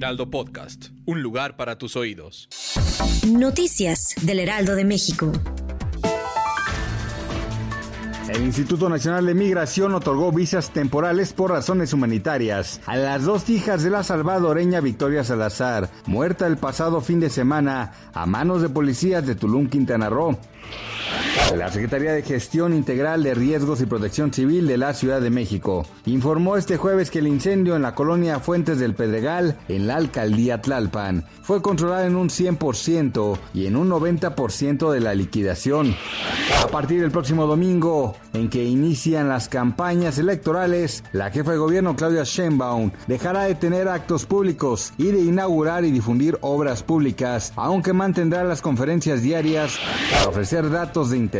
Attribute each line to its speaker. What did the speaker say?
Speaker 1: Heraldo Podcast, un lugar para tus oídos.
Speaker 2: Noticias del Heraldo de México.
Speaker 3: El Instituto Nacional de Migración otorgó visas temporales por razones humanitarias a las dos hijas de la salvadoreña Victoria Salazar, muerta el pasado fin de semana a manos de policías de Tulum, Quintana Roo. La Secretaría de Gestión Integral de Riesgos y Protección Civil de la Ciudad de México informó este jueves que el incendio en la colonia Fuentes del Pedregal, en la alcaldía Tlalpan, fue controlado en un 100% y en un 90% de la liquidación. A partir del próximo domingo, en que inician las campañas electorales, la jefa de gobierno Claudia Sheinbaum dejará de tener actos públicos y de inaugurar y difundir obras públicas, aunque mantendrá las conferencias diarias para ofrecer datos de interés